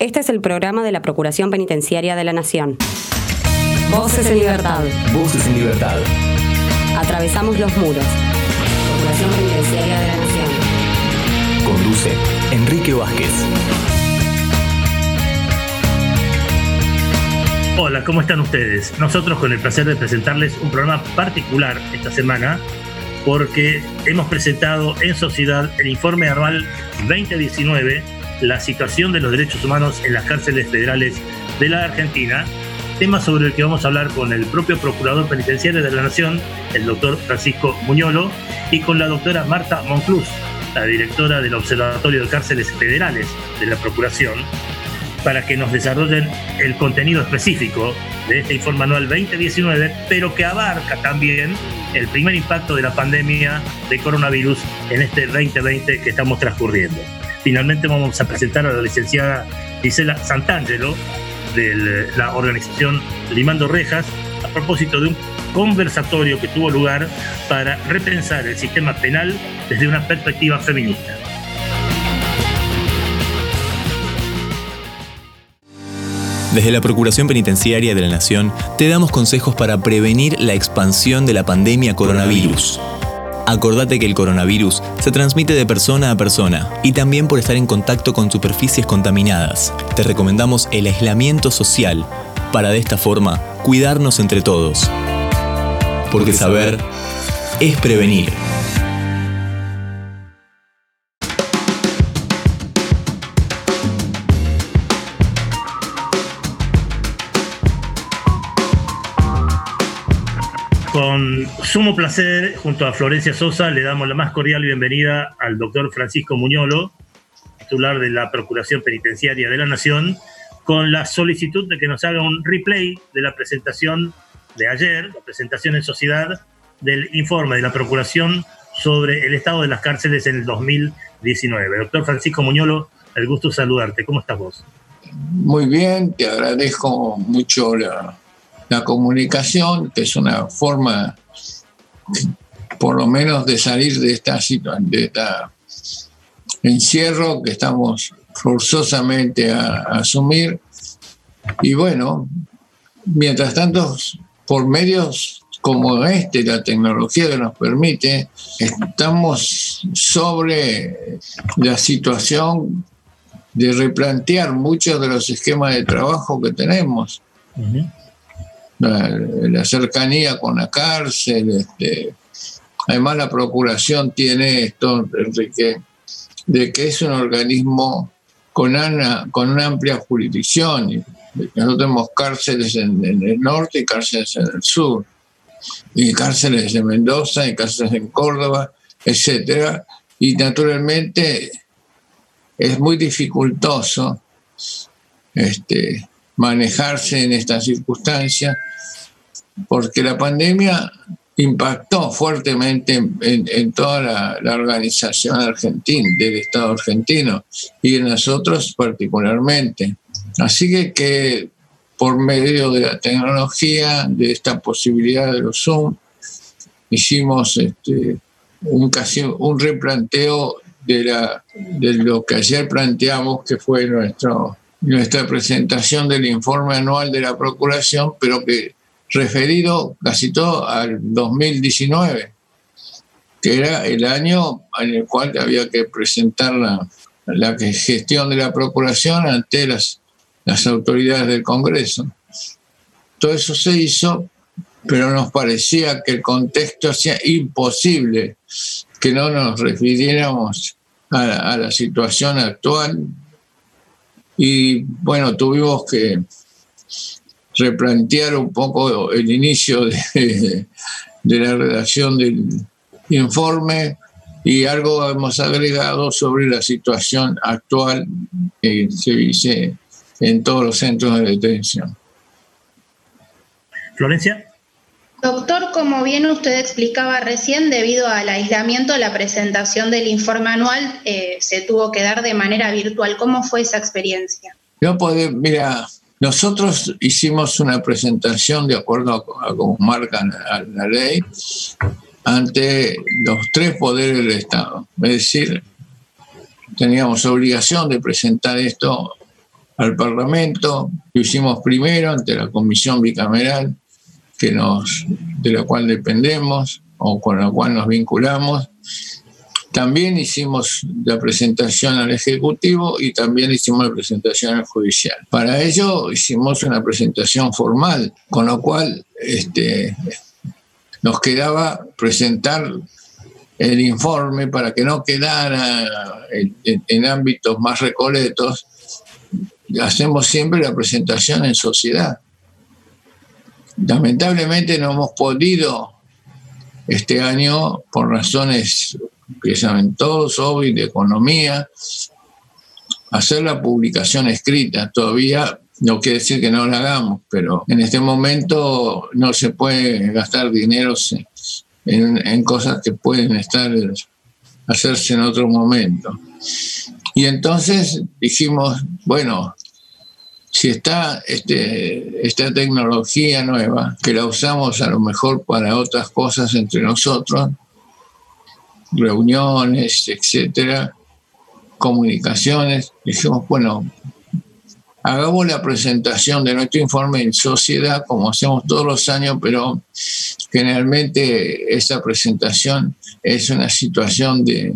Este es el programa de la Procuración Penitenciaria de la Nación. Voces en libertad. Voces en libertad. Atravesamos los muros. Procuración Penitenciaria de la Nación. Conduce Enrique Vázquez. Hola, ¿cómo están ustedes? Nosotros con el placer de presentarles un programa particular esta semana porque hemos presentado en sociedad el informe anual 2019, la situación de los derechos humanos en las cárceles federales de la Argentina, tema sobre el que vamos a hablar con el propio Procurador Penitenciario de la Nación, el doctor Francisco Muñolo, y con la doctora Marta Monclús, la directora del Observatorio de Cárceles Federales de la Procuración, para que nos desarrollen el contenido específico de este informe anual 2019, pero que abarca también el primer impacto de la pandemia de coronavirus en este 2020 que estamos transcurriendo. Finalmente vamos a presentar a la licenciada Gisela Santangelo de la organización Limando Rejas a propósito de un conversatorio que tuvo lugar para repensar el sistema penal desde una perspectiva feminista. Desde la Procuración Penitenciaria de la Nación te damos consejos para prevenir la expansión de la pandemia coronavirus. Acordate que el coronavirus se transmite de persona a persona y también por estar en contacto con superficies contaminadas. Te recomendamos el aislamiento social para de esta forma cuidarnos entre todos. Porque saber es prevenir. Con sumo placer, junto a Florencia Sosa, le damos la más cordial bienvenida al doctor Francisco Muñolo, titular de la Procuración Penitenciaria de la Nación, con la solicitud de que nos haga un replay de la presentación de ayer, la presentación en sociedad del informe de la Procuración sobre el estado de las cárceles en el 2019. Doctor Francisco Muñolo, el gusto saludarte. ¿Cómo estás vos? Muy bien, te agradezco mucho la, la comunicación, que es una forma, por lo menos, de salir de esta situación, de encierro que estamos forzosamente a, asumir. Y bueno, mientras tanto, por medios como este, la tecnología que nos permite, estamos sobre la situación de replantear muchos de los esquemas de trabajo que tenemos la, cercanía con la cárcel. Este, además, la Procuración tiene esto, Enrique, de que es un organismo con una, con una amplia jurisdicción. Nosotros tenemos cárceles en, el norte y cárceles en el sur, y cárceles en Mendoza y cárceles en Córdoba, etcétera. Y naturalmente es muy dificultoso este, manejarse en estas circunstancias porque la pandemia impactó fuertemente en, toda la, organización argentina, del Estado argentino, y en nosotros particularmente. Así que, que por medio de la tecnología, de esta posibilidad de los Zoom, hicimos este, un, casi, un replanteo de, la, de lo que ayer planteamos, que fue nuestro, nuestra presentación del informe anual de la Procuración, pero que referido casi todo al 2019, que era el año en el cual había que presentar la, gestión de la Procuración ante las, las autoridades del Congreso. Todo eso se hizo, pero nos parecía que el contexto hacía imposible que no nos refiriéramos a la situación actual. Y bueno, tuvimos que replantear un poco el inicio de, la redacción del informe y algo hemos agregado sobre la situación actual que se dice en todos los centros de detención. Florencia. Doctor, como bien usted explicaba recién, debido al aislamiento, la presentación del informe anual eh, se tuvo que dar de manera virtual. ¿Cómo fue esa experiencia? No puede, mira, nosotros hicimos una presentación de acuerdo a, como marca la, ley ante los tres poderes del Estado. Es decir, teníamos obligación de presentar esto al Parlamento, lo hicimos primero ante la comisión bicameral que nos, de la cual dependemos o con la cual nos vinculamos. También hicimos la presentación al Ejecutivo y también hicimos la presentación al Judicial. Para ello hicimos una presentación formal, con lo cual este, nos quedaba presentar el informe para que no quedara en, ámbitos más recoletos. Hacemos siempre la presentación en sociedad. Lamentablemente no hemos podido este año, por razones que saben todos, hoy de economía, hacer la publicación escrita. Todavía no quiere decir que no la hagamos, pero en este momento no se puede gastar dinero en, cosas que pueden estar hacerse en otro momento. Y entonces dijimos, bueno, si está este, esta tecnología nueva, que la usamos a lo mejor para otras cosas entre nosotros, reuniones, etcétera, comunicaciones, dijimos, bueno, hagamos la presentación de nuestro informe en sociedad, como hacemos todos los años, pero generalmente esa presentación es una situación de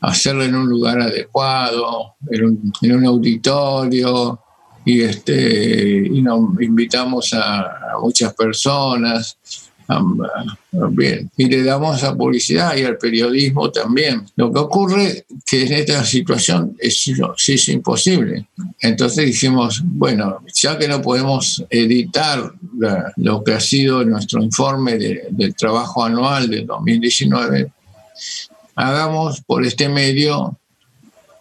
hacerlo en un lugar adecuado, en un, auditorio, y, este, y nos invitamos a muchas personas Bien, y le damos a publicidad y al periodismo también. Lo que ocurre que en esta situación es, es imposible. Entonces dijimos, bueno, ya que no podemos editar lo que ha sido nuestro informe del trabajo anual de 2019, hagamos por este medio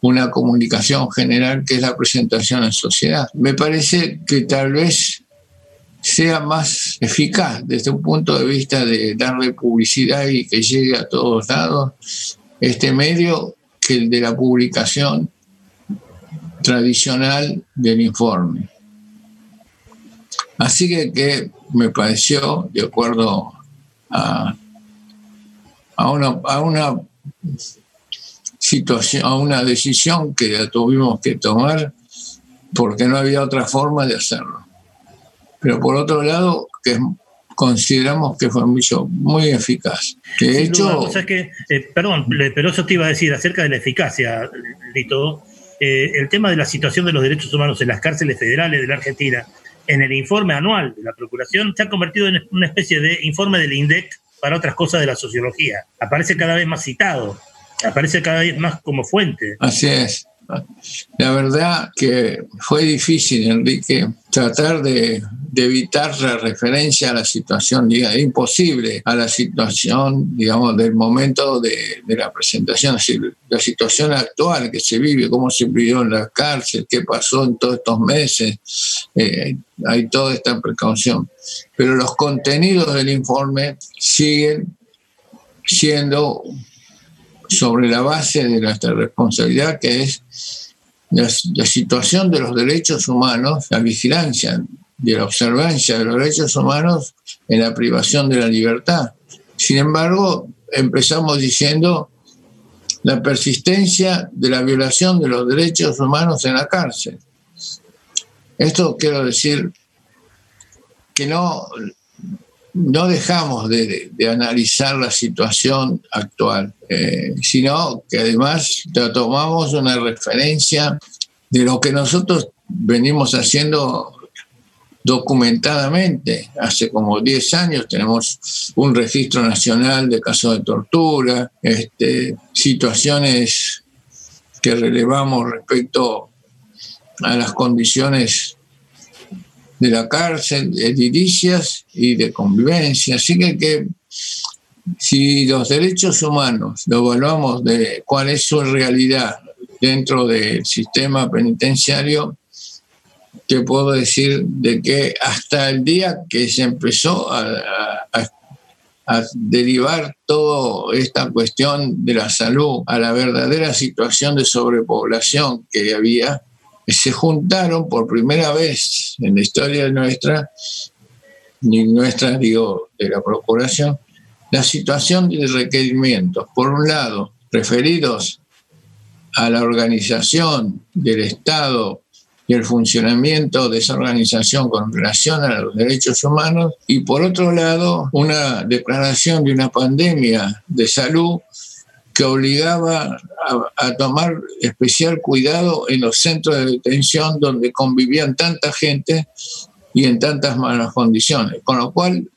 una comunicación general que es la presentación en sociedad. Me parece que tal vez sea más eficaz desde un punto de vista de darle publicidad y que llegue a todos lados este medio que el de la publicación tradicional del informe. Así que, que me pareció, de acuerdo a, a, una, a una situación, a una decisión que tuvimos que tomar porque no había otra forma de hacerlo pero por otro lado, que consideramos que fue mucho, muy eficaz. De hecho... que, eh, perdón, pero eso te iba a decir acerca de la eficacia, Lito. Eh, el tema de la situación de los derechos humanos en las cárceles federales de la Argentina, en el informe anual de la Procuración, se ha convertido en una especie de informe del INDEC para otras cosas de la sociología. Aparece cada vez más citado, aparece cada vez más como fuente. Así es. La verdad que fue difícil, Enrique, tratar de, evitar la referencia a la situación, digamos, imposible a la situación, digamos, del momento de, la presentación, la situación actual que se vive, cómo se vivió en la cárcel, qué pasó en todos estos meses, eh, hay toda esta precaución. Pero los contenidos del informe siguen siendo sobre la base de nuestra responsabilidad, que es la, situación de los derechos humanos, la vigilancia de la observancia de los derechos humanos en la privación de la libertad. Sin embargo, empezamos diciendo la persistencia de la violación de los derechos humanos en la cárcel. Esto quiero decir que no, no dejamos de, analizar la situación actual, eh, sino que además tomamos una referencia de lo que nosotros venimos haciendo documentadamente. Hace como 10 años tenemos un registro nacional de casos de tortura, este, situaciones que relevamos respecto a las condiciones de la cárcel, de edilicias y de convivencia. Así que, que si los derechos humanos lo evaluamos de cuál es su realidad dentro del sistema penitenciario, te puedo decir de que hasta el día que se empezó a derivar toda esta cuestión de la salud a la verdadera situación de sobrepoblación que había, se juntaron por primera vez en la historia nuestra, nuestra, digo, de la Procuración, la situación de requerimientos, por un lado, referidos a la organización del Estado y el funcionamiento de esa organización con relación a los derechos humanos y por otro lado una declaración de una pandemia de salud que obligaba a, tomar especial cuidado en los centros de detención donde convivían tanta gente y en tantas malas condiciones. Con lo cual,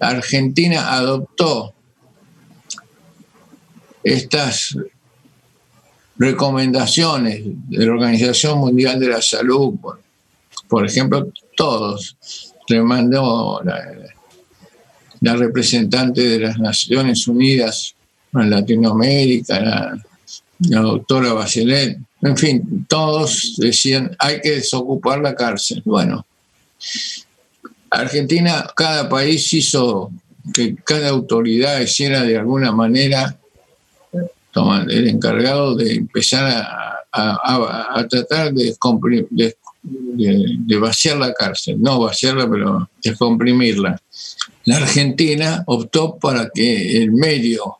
Argentina adoptó estas recomendaciones de la Organización Mundial de la Salud, por, ejemplo, todos, le mandó la, representante de las Naciones Unidas en Latinoamérica, la, la doctora Bachelet, en fin, todos decían hay que desocupar la cárcel. Bueno, Argentina, cada país hizo que cada autoridad hiciera de alguna manera el encargado de empezar a, tratar de, de, vaciar la cárcel, no vaciarla, pero descomprimirla. La Argentina optó para que el medio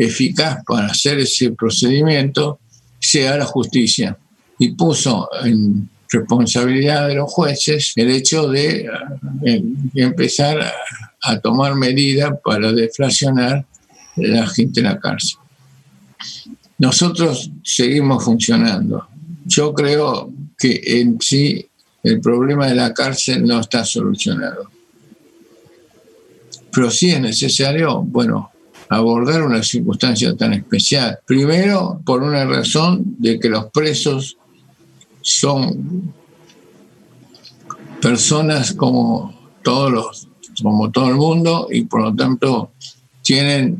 eficaz para hacer ese procedimiento sea la justicia y puso en responsabilidad de los jueces el hecho de, eh, empezar a, tomar medidas para deflacionar la gente en la cárcel. Nosotros seguimos funcionando. Yo creo que en sí el problema de la cárcel no está solucionado. Pero sí es necesario, bueno, abordar una circunstancia tan especial. Primero, por una razón de que los presos son personas como todos los, como todo el mundo, y por lo tanto tienen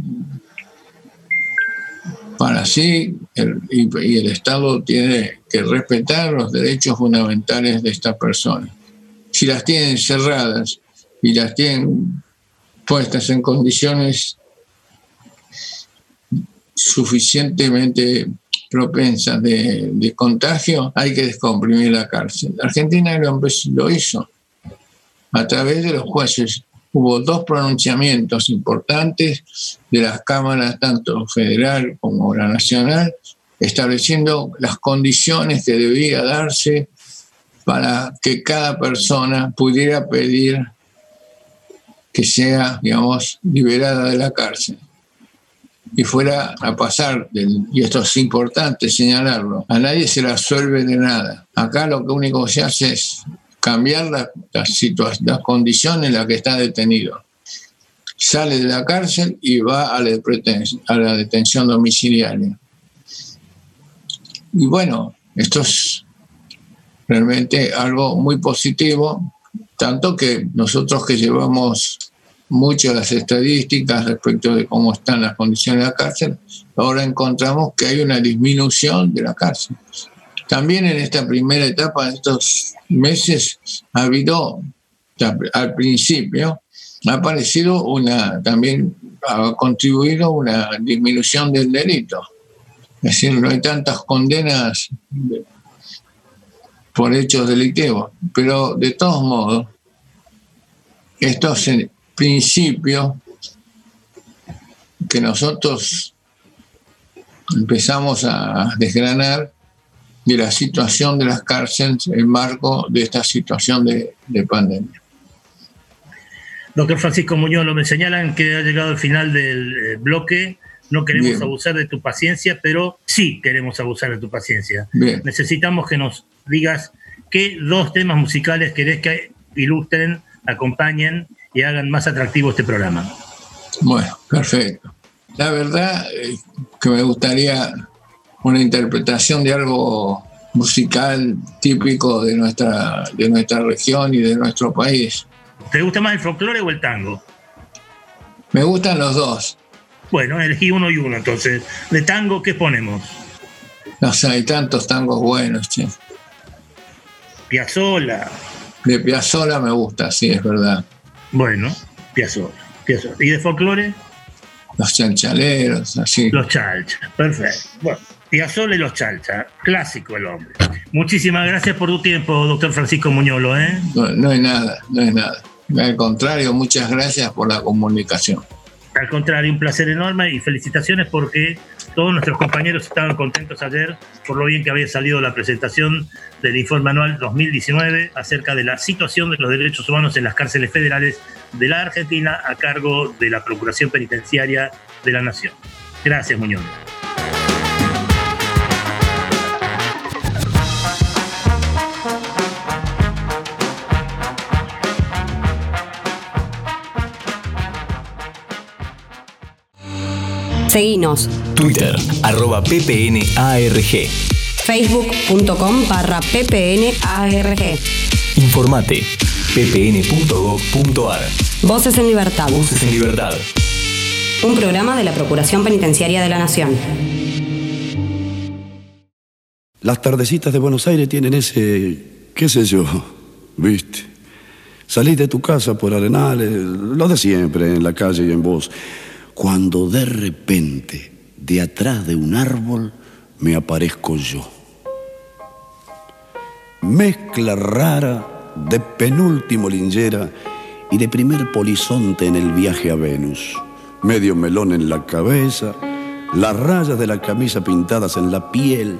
para sí, y, el Estado tiene que respetar los derechos fundamentales de estas personas. Si las tienen cerradas y las tienen puestas en condiciones suficientemente propensas de, contagio, hay que descomprimir la cárcel. Argentina lo hizo a través de los jueces hubo dos pronunciamientos importantes de las cámaras, tanto federal como la nacional, estableciendo las condiciones que debía darse para que cada persona pudiera pedir que sea, digamos, liberada de la cárcel y fuera a pasar, y esto es importante señalarlo, a nadie se la suelve de nada. Acá lo único que se hace es cambiar las las condiciones en las que está detenido. Sale de la cárcel y va la, a la detención domiciliaria. Y bueno, esto es realmente algo muy positivo, tanto que nosotros que llevamos mucho las estadísticas respecto de cómo están las condiciones de la cárcel, ahora encontramos que hay una disminución de la cárcel. También en esta primera etapa, en estos meses, ha habido, al principio, ha aparecido una, también ha contribuido una disminución del delito. Es decir, no hay tantas condenas por hechos delictivos, pero de todos modos, estos principios que nosotros empezamos a desgranar de la situación de las cárceles en marco de esta situación de, pandemia. Doctor Francisco Muñoz, lo me señalan que ha llegado el final del eh, bloque. No queremos abusar de tu paciencia, pero sí queremos abusar de tu paciencia. Necesitamos que nos digas qué dos temas musicales querés que ilustren, acompañen y hagan más atractivo este programa. Bueno, perfecto. La verdad eh, que me gustaría una interpretación de algo musical típico de nuestra, de nuestra región y de nuestro país. ¿Te gusta más el folclore o el tango? Me gustan los dos. Bueno, elegí uno y uno, entonces. ¿De tango qué ponemos? No sé, hay tantos tangos buenos, che. Piazzola. De Piazzola me gusta, sí, es verdad. Bueno, Piazzola. ¿Y de folclore? Los chalchaleros, así. Los chalchas, perfecto. Bueno. Piazzolla y los Chalcha, clásico el hombre. Muchísimas gracias por tu tiempo, doctor Francisco Muñolo. ¿eh? No, no hay nada, no hay nada. Al contrario, muchas gracias por la comunicación. Al contrario, un placer enorme y felicitaciones porque todos nuestros compañeros estaban contentos ayer por lo bien que había salido la presentación del informe anual 2019 acerca de la situación de los derechos humanos en las cárceles federales de la Argentina a cargo de la Procuración Penitenciaria de la Nación. Gracias, Muñoz. Seguinos. Twitter, arroba ppnarg. Facebook.com barra ppnarg. Informate, ppn.gov.ar. Voces en Libertad. Voces en Libertad. Un programa de la Procuración Penitenciaria de la Nación. Las tardecitas de Buenos Aires tienen ese, qué sé yo, viste. Salís de tu casa por Arenales, lo de siempre, en la calle y en voz cuando de repente, de atrás de un árbol, me aparezco yo. Mezcla rara de penúltimo lingera y de primer polizonte en el viaje a Venus. Medio melón en la cabeza, las rayas de la camisa pintadas en la piel,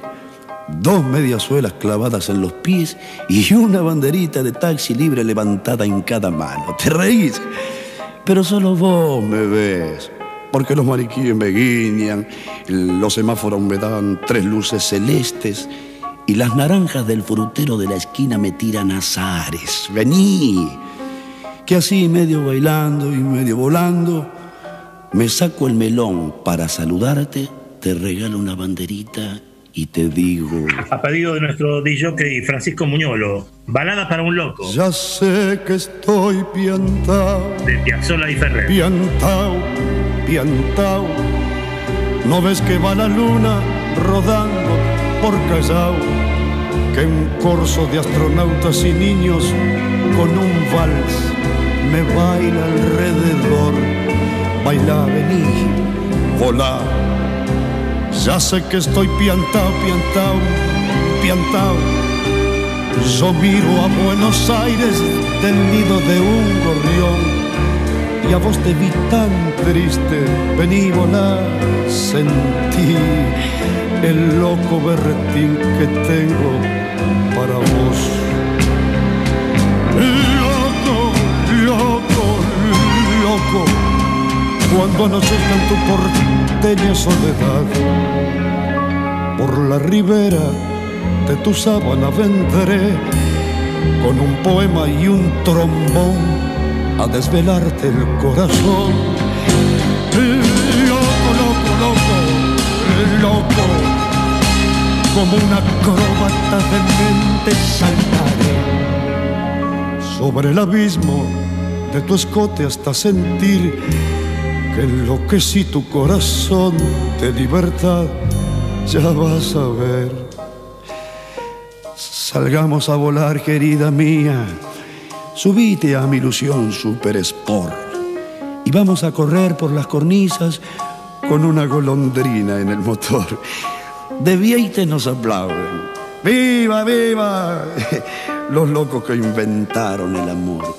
dos mediasuelas clavadas en los pies y una banderita de taxi libre levantada en cada mano. ¿Te reís? Pero solo vos me ves porque los mariquíes me guiñan, los semáforos me dan tres luces celestes y las naranjas del frutero de la esquina me tiran azares. Vení, que así medio bailando y medio volando, me saco el melón para saludarte, te regalo una banderita y te digo. A pedido de nuestro DJ Francisco Muñolo, balada para un loco. Ya sé que estoy piantao. De Piazzolla y Ferrer. Piantao piantao. No ves que va la luna rodando por Callao, que un corso de astronautas y niños con un vals me baila alrededor. Baila, vení, volá. Ya sé que estoy piantao, piantao, piantao. Yo miro a Buenos Aires del nido de un gorrión y a vos te vi tan triste, vení volar, sentí el loco berretín que tengo para vos. Loco, loco, loco, cuando anochezca en tu porteña soledad, por la ribera de tu sábana vendré con un poema y un trombón a desvelarte el corazón. Loco, loco, loco, loco, como una acróbata de mente saltaré sobre el abismo de tu escote hasta sentir que enloquecí tu corazón de libertad. Ya vas a ver. Salgamos a volar, querida mía Subite a mi ilusión Super Sport y vamos a correr por las cornisas con una golondrina en el motor. De Vieite nos aplauden. ¡Viva, viva! Los locos que inventaron el amor.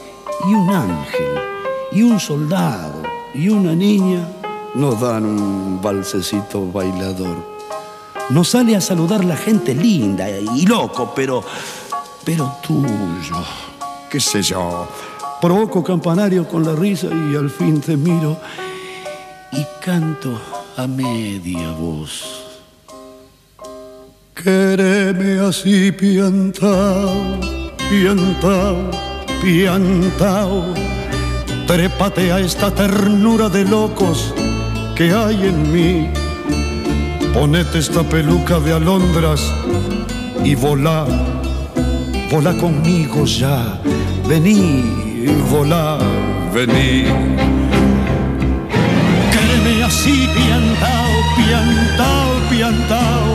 Y un ángel, y un soldado, y una niña nos dan un balsecito bailador. Nos sale a saludar la gente linda y loco, pero, pero tuyo qué sé yo. Provoco campanario con la risa y al fin te miro y canto a media voz. Quéreme así piantao, piantao, piantao. Trépate a esta ternura de locos que hay en mí. Ponete esta peluca de alondras y volá, volá conmigo ya vení, volá, vení. Créeme así, piantao, piantao, piantao.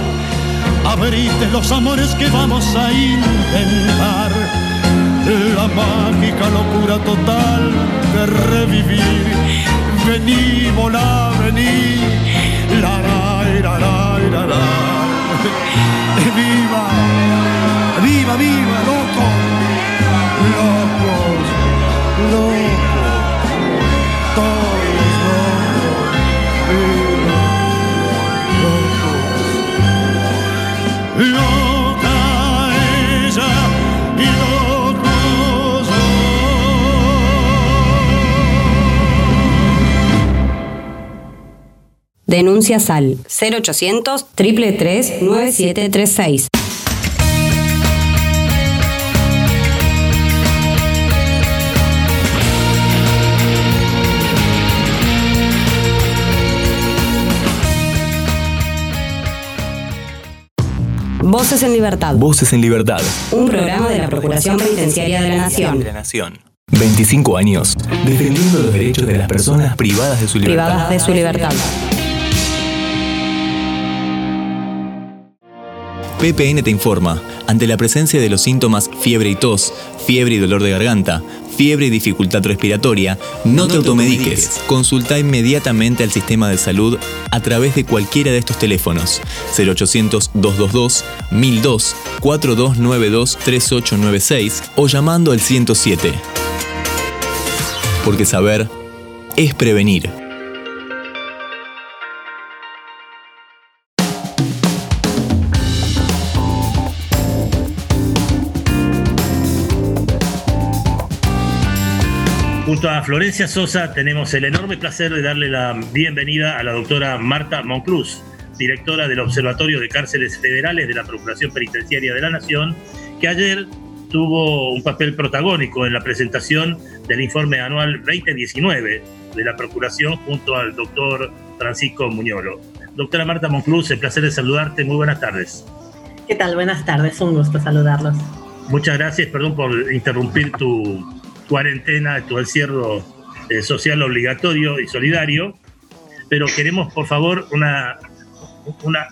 Abrite los amores que vamos a intentar. La mágica locura total de revivir. Vení, volá, vení. La, la, la, la, la, Viva, viva, viva, loco. Locos, locos, todos locos, viva, locos. Voces en Libertad. Voces en Libertad. Un programa de la Procuración Penitenciaria de la Nación. De la Nación. 25 años defendiendo los derechos de las personas privadas de su libertad. Privadas de su libertad. PPN te informa, ante la presencia de los síntomas fiebre y tos, fiebre y dolor de garganta, fiebre y dificultad respiratoria, no, te automediques. Consulta inmediatamente al sistema de salud a través de cualquiera de estos teléfonos 0800 222 1002 4292 3896 o llamando al 107. Porque saber es prevenir. Junto a Florencia Sosa tenemos el enorme placer de darle la bienvenida a la doctora Marta Moncluz, directora del Observatorio de Cárceles Federales de la Procuración Penitenciaria de la Nación, que ayer tuvo un papel protagónico en la presentación del informe anual 2019 de la Procuración junto al doctor Francisco Muñolo. Doctora Marta Moncluz, el placer de saludarte. Muy buenas tardes. ¿Qué tal? Buenas tardes. Un gusto saludarlos. Muchas gracias. Perdón por interrumpir tu cuarentena, tu encierro eh, social obligatorio y solidario, pero queremos, por favor, una, una,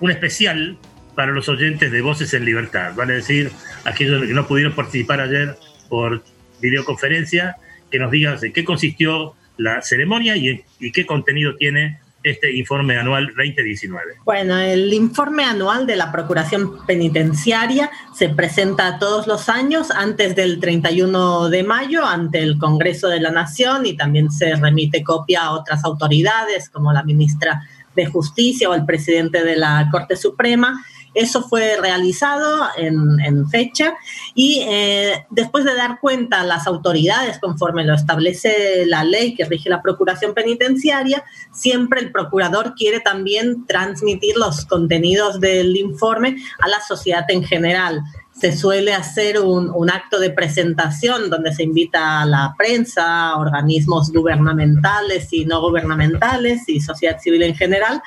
un especial para los oyentes de Voces en Libertad, vale decir, aquellos que no pudieron participar ayer por videoconferencia, que nos digan de qué consistió la ceremonia y qué contenido tiene este informe anual 2019? Bueno, el informe anual de la Procuración Penitenciaria se presenta todos los años antes del 31 de mayo ante el Congreso de la Nación y también se remite copia a otras autoridades como la ministra de Justicia o el presidente de la Corte Suprema eso fue realizado en, fecha y eh, después de dar cuenta a las autoridades conforme lo establece la ley que rige la Procuración Penitenciaria, siempre el procurador quiere también transmitir los contenidos del informe a la sociedad en general. Se suele hacer un, un, acto de presentación donde se invita a la prensa, organismos gubernamentales y no gubernamentales y sociedad civil en general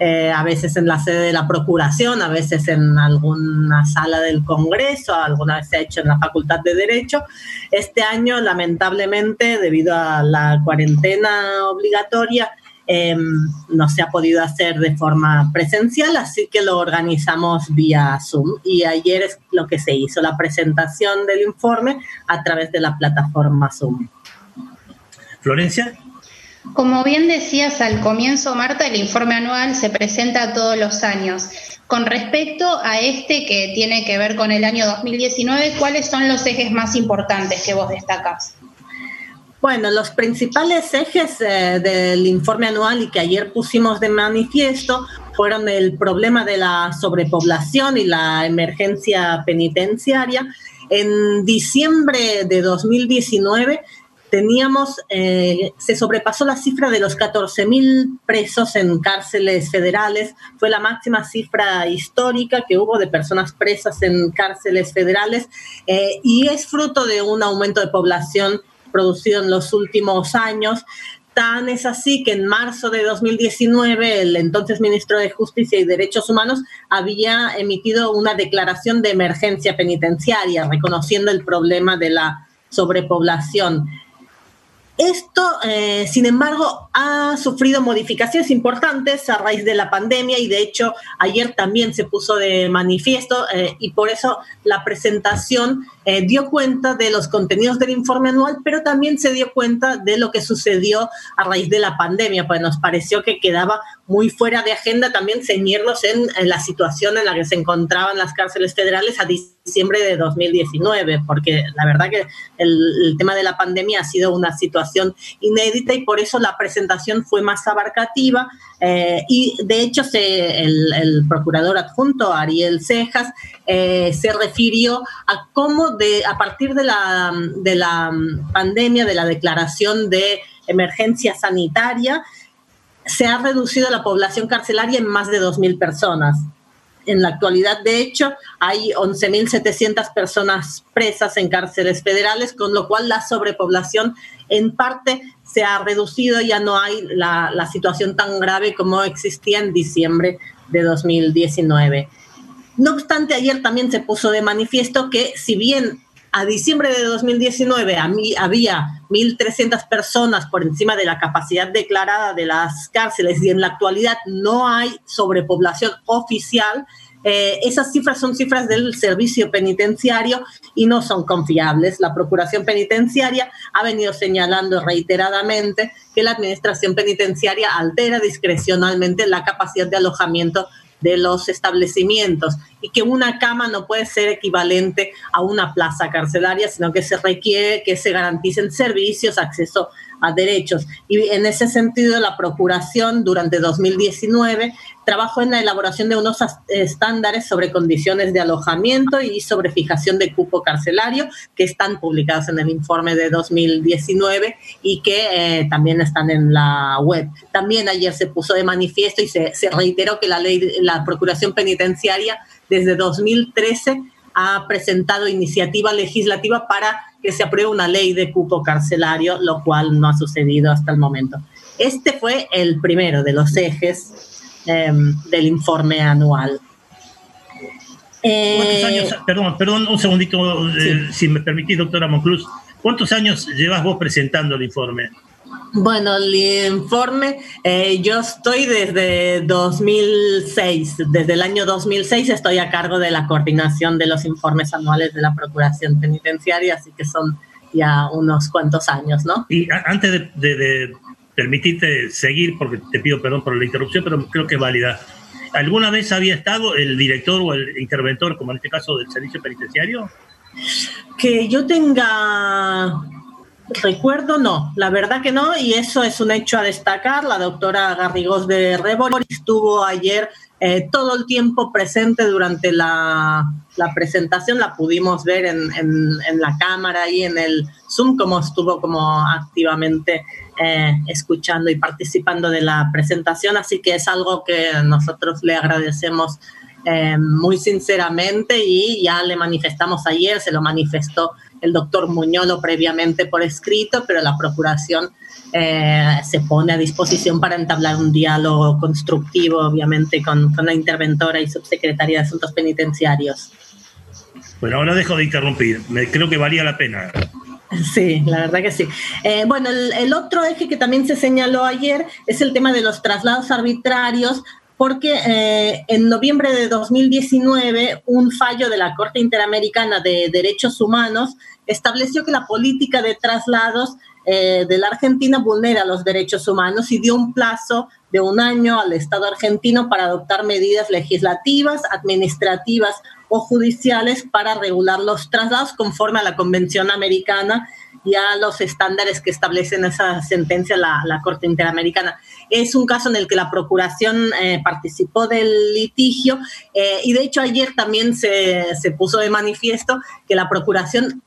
eh, a veces en la sede de la Procuración, a veces en alguna sala del Congreso, alguna vez se ha hecho en la Facultad de Derecho. Este año, lamentablemente, debido a la cuarentena obligatoria, em, no se ha podido hacer de forma presencial, así que lo organizamos vía Zoom. Y ayer es lo que se hizo, la presentación del informe a través de la plataforma Zoom. Florencia. Como bien decías al comienzo, Marta, el informe anual se presenta todos los años. Con respecto a este que tiene que ver con el año 2019, ¿cuáles son los ejes más importantes que vos destacás? Bueno, los principales ejes eh, del informe anual y que ayer pusimos de manifiesto fueron el problema de la sobrepoblación y la emergencia penitenciaria. En diciembre de 2019 teníamos, eh, se sobrepasó la cifra de los 14.000 presos en cárceles federales. Fue la máxima cifra histórica que hubo de personas presas en cárceles federales eh, y es fruto de un aumento de población producido en los últimos años. Tan es así que en marzo de 2019 el entonces ministro de Justicia y Derechos Humanos había emitido una declaración de emergencia penitenciaria reconociendo el problema de la sobrepoblación. Esto, eh, sin embargo, ha sufrido modificaciones importantes a raíz de la pandemia y de hecho ayer también se puso de manifiesto eh, y por eso la presentación eh, dio cuenta de los contenidos del informe anual, pero también se dio cuenta de lo que sucedió a raíz de la pandemia, pues nos pareció que quedaba muy fuera de agenda también ceñirnos en, la situación en la que se encontraban las cárceles federales a diciembre de 2019, porque la verdad que el, tema de la pandemia ha sido una situación inédita y por eso la presentación fue más abarcativa eh, y de hecho el, procurador adjunto Ariel Cejas eh, se refirió a cómo a partir de la, de la pandemia, de la declaración de emergencia sanitaria, se ha reducido la población carcelaria en más de 2.000 personas. En la actualidad, de hecho, hay 11.700 personas presas en cárceles federales, con lo cual la sobrepoblación en parte se ha reducido, ya no hay la, la situación tan grave como existía en diciembre de 2019. No obstante, ayer también se puso de manifiesto que si bien a diciembre de 2019 a mí, había 1.300 personas por encima de la capacidad declarada de las cárceles y en la actualidad no hay sobrepoblación oficial, eh, esas cifras son cifras del servicio penitenciario y no son confiables. La Procuración Penitenciaria ha venido señalando reiteradamente que la Administración Penitenciaria altera discrecionalmente la capacidad de alojamiento de los establecimientos y que una cama no puede ser equivalente a una plaza carcelaria, sino que se requiere que se garanticen servicios, acceso a derechos. Y en ese sentido, la Procuración durante 2019 trabajó en la elaboración de unos estándares sobre condiciones de alojamiento y sobre fijación de cupo carcelario que están publicados en el informe de 2019 y que eh, también están en la web. También ayer se puso de manifiesto y se, se reiteró que la ley, la Procuración Penitenciaria desde 2013 ha presentado iniciativa legislativa para que se apruebe una ley de cupo carcelario, lo cual no ha sucedido hasta el momento. Este fue el primero de los ejes em, del informe anual. ¿Cuántos años, eh, perdón, perdón, un segundito, eh, si me permitís, doctora Moncluz, ¿cuántos años llevas vos presentando el informe? Bueno, el informe, eh, yo estoy desde 2006, desde el año 2006 estoy a cargo de la coordinación de los informes anuales de la Procuración Penitenciaria, así que son ya unos cuantos años, ¿no? Y antes de, permitirte seguir, porque te pido perdón por la interrupción, pero creo que es válida. ¿Alguna vez había estado el director o el interventor, como en este caso del servicio penitenciario? Que yo tenga Recuerdo no, la verdad que no, y eso es un hecho a destacar. La doctora Garrigós de Rebol estuvo ayer eh, todo el tiempo presente durante la, presentación, la pudimos ver en, la cámara y en el Zoom, como estuvo como activamente eh, escuchando y participando de la presentación, así que es algo que nosotros le agradecemos eh, muy sinceramente y ya le manifestamos ayer, se lo manifestó el doctor Muñolo previamente por escrito, pero la Procuración eh, se pone a disposición para entablar un diálogo constructivo, obviamente, con, la interventora y subsecretaria de Asuntos Penitenciarios. Bueno, ahora dejo de interrumpir, Me, creo que valía la pena. Sí, la verdad que sí. Eh, bueno, el, el, otro eje que también se señaló ayer es el tema de los traslados arbitrarios porque eh, en noviembre de 2019 un fallo de la Corte Interamericana de Derechos Humanos estableció que la política de traslados eh, de la Argentina vulnera los derechos humanos y dio un plazo de un año al Estado argentino para adoptar medidas legislativas, administrativas o judiciales para regular los traslados conforme a la Convención Americana y a los estándares que establecen esa sentencia la, la Corte Interamericana. Es un caso en el que la Procuración eh, participó del litigio eh, y de hecho ayer también se, se puso de manifiesto que la Procuración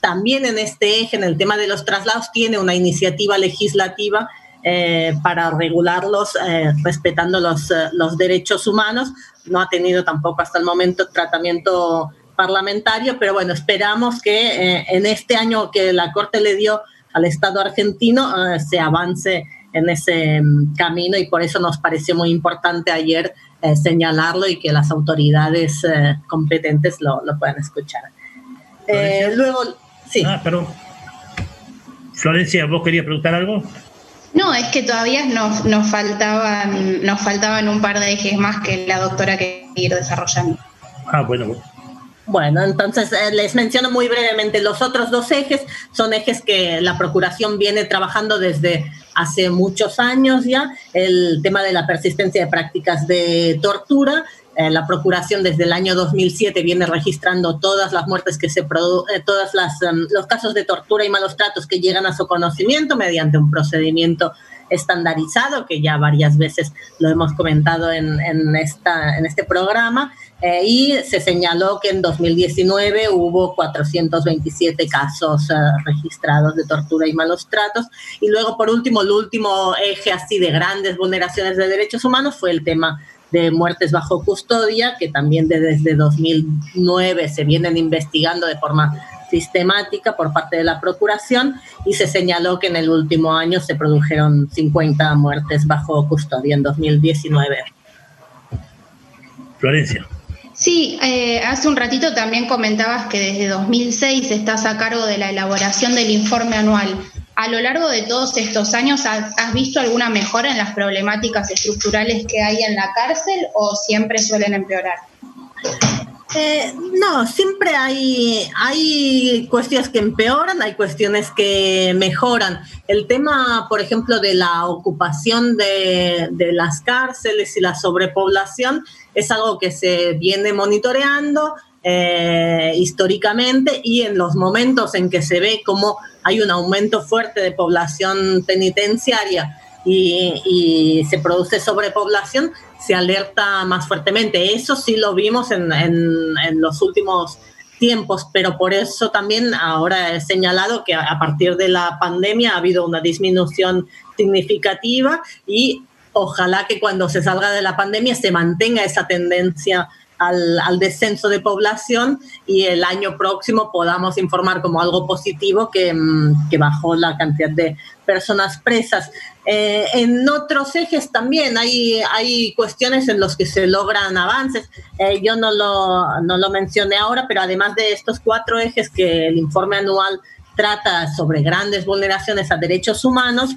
también en este eje, en el tema de los traslados, tiene una iniciativa legislativa eh, para regularlos respetando los, los, derechos humanos. No ha tenido tampoco hasta el momento tratamiento parlamentario, pero bueno, esperamos que en este año que la Corte le dio al Estado argentino se avance en ese mm, camino y por eso nos pareció muy importante ayer eh, señalarlo y que las autoridades eh, competentes lo, lo, puedan escuchar. Eh, luego, sí. Ah, perdón. Florencia, ¿vos querías preguntar algo? No, es que todavía nos, nos, faltaban, nos faltaban un par de ejes más que la doctora quería ir desarrollando. Ah, bueno, bueno. Entonces eh, les menciono muy brevemente los otros dos ejes. Son ejes que la Procuración viene trabajando desde hace muchos años ya. El tema de la persistencia de prácticas de tortura. Eh, la Procuración desde el año 2007 viene registrando todas las muertes que se producen, eh, todos em, los casos de tortura y malos tratos que llegan a su conocimiento mediante un procedimiento estandarizado, que ya varias veces lo hemos comentado en, esta, en este programa, eh, y se señaló que en 2019 hubo 427 casos eh, registrados de tortura y malos tratos. Y luego, por último, el último eje así de grandes vulneraciones de derechos humanos fue el tema de muertes bajo custodia, que también desde 2009 se vienen investigando de forma sistemática por parte de la Procuración y se señaló que en el último año se produjeron 50 muertes bajo custodia en 2019. Florencia. Sí, eh, hace un ratito también comentabas que desde 2006 estás a cargo de la elaboración del informe anual. A lo largo de todos estos años, ¿has visto alguna mejora en las problemáticas estructurales que hay en la cárcel o siempre suelen empeorar? Eh, no, siempre hay, hay cuestiones que empeoran, hay cuestiones que mejoran. El tema, por ejemplo, de la ocupación de, las cárceles y la sobrepoblación es algo que se viene monitoreando eh, históricamente y en los momentos en que se ve como hay un aumento fuerte de población penitenciaria y, y se produce sobrepoblación, se alerta más fuertemente. Eso sí lo vimos en, en, los últimos tiempos, pero por eso también ahora he señalado que a partir de la pandemia ha habido una disminución significativa y ojalá que cuando se salga de la pandemia se mantenga esa tendencia al, descenso de población y el año próximo podamos informar como algo positivo que, mm, bajó la cantidad de personas presas. Eh, en otros ejes también hay, hay cuestiones en los que se logran avances. Eh, yo no lo, no lo mencioné ahora, pero además de estos cuatro ejes que el informe anual trata sobre grandes vulneraciones a derechos humanos,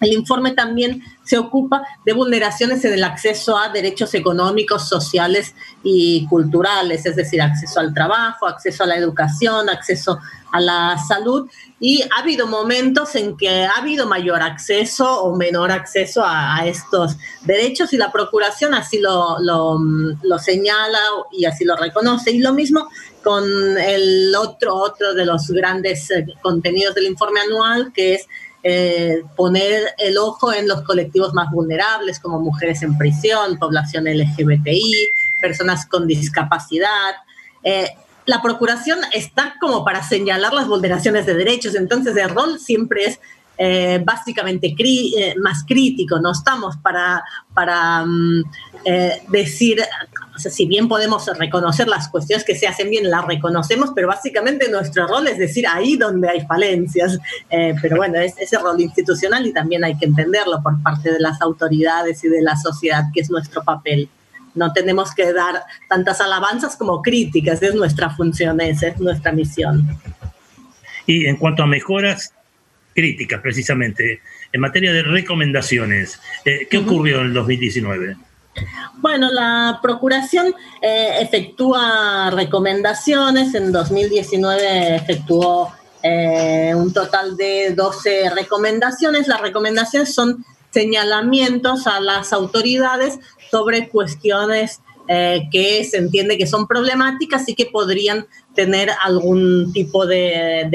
el informe también se ocupa de vulneraciones en el acceso a derechos económicos, sociales y culturales, es decir, acceso al trabajo, acceso a la educación, acceso a la salud. Y ha habido momentos en que ha habido mayor acceso o menor acceso a, estos derechos y la Procuración así lo, lo, lo, señala y así lo reconoce. Y lo mismo con el otro, otro de los grandes eh, contenidos del informe anual, que es eh, poner el ojo en los colectivos más vulnerables, como mujeres en prisión, población LGBTI, personas con discapacidad. Eh, la procuración está como para señalar las vulneraciones de derechos, entonces el rol siempre es eh, básicamente más crítico, no estamos para, para mm, decir si bien podemos reconocer las cuestiones que se hacen bien, las reconocemos, pero básicamente nuestro rol es decir ahí donde hay falencias. Eh, pero bueno, es ese rol institucional y también hay que entenderlo por parte de las autoridades y de la sociedad, que es nuestro papel. No tenemos que dar tantas alabanzas como críticas, es nuestra función, esa es nuestra misión. Y en cuanto a mejoras, críticas precisamente, en materia de recomendaciones, eh, ¿qué ocurrió en el 2019? Bueno, la Procuración eh, efectúa recomendaciones. En 2019 efectuó eh, un total de 12 recomendaciones. Las recomendaciones son señalamientos a las autoridades sobre cuestiones eh, que se entiende que son problemáticas y que podrían tener algún tipo de,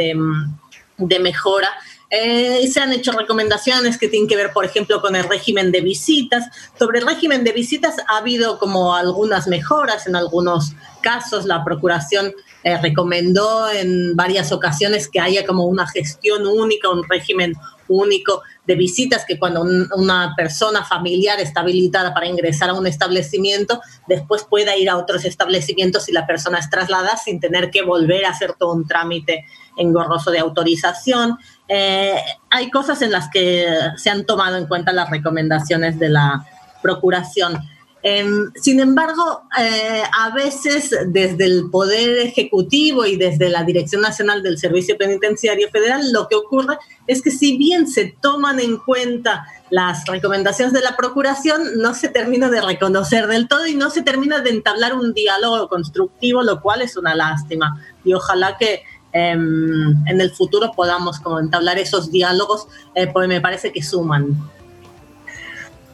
de mejora eh, se han hecho recomendaciones que tienen que ver, por ejemplo, con el régimen de visitas. Sobre el régimen de visitas ha habido como algunas mejoras en algunos casos. La Procuración eh, recomendó en varias ocasiones que haya como una gestión única, un régimen único de visitas, que cuando una persona familiar está habilitada para ingresar a un establecimiento, después pueda ir a otros establecimientos si la persona es trasladada sin tener que volver a hacer todo un trámite engorroso de autorización. Eh, hay cosas en las que se han tomado en cuenta las recomendaciones de la Procuración. Em, sin embargo, eh, a veces desde el Poder Ejecutivo y desde la Dirección Nacional del Servicio Penitenciario Federal, lo que ocurre es que si bien se toman en cuenta las recomendaciones de la Procuración, no se termina de reconocer del todo y no se termina de entablar un diálogo constructivo, lo cual es una lástima. Y ojalá que em, en el futuro podamos como entablar esos diálogos, eh, porque me parece que suman.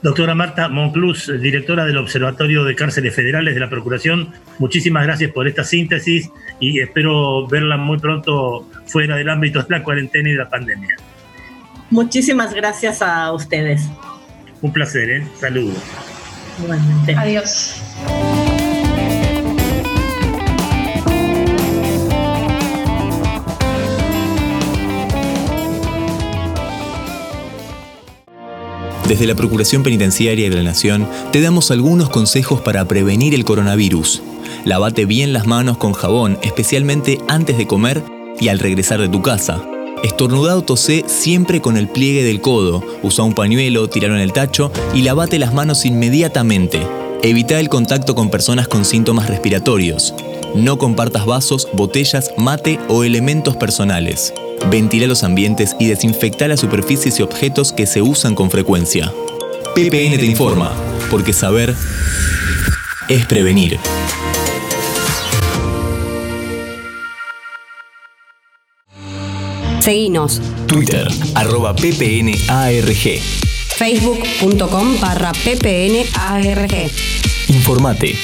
Doctora Marta Monclus, directora del Observatorio de Cárceles Federales de la Procuración, muchísimas gracias por esta síntesis y espero verla muy pronto fuera del ámbito de la cuarentena y de la pandemia. Muchísimas gracias a ustedes. Un placer, ¿eh? Saludos. Igualmente. Adiós. Desde la Procuración Penitenciaria de la Nación te damos algunos consejos para prevenir el coronavirus. Lavate bien las manos con jabón, especialmente antes de comer y al regresar de tu casa. Estornudá o tosé siempre con el pliegue del codo. Usa un pañuelo, tiralo en el tacho y lavate las manos inmediatamente. Evita el contacto con personas con síntomas respiratorios. No compartas vasos, botellas, mate o elementos personales. Ventila los ambientes y desinfecta las superficies y objetos que se usan con frecuencia. PPN te informa, porque saber es prevenir. Seguinos. Twitter, arroba ppnarg. Facebook.com barra ppnarg. Informate,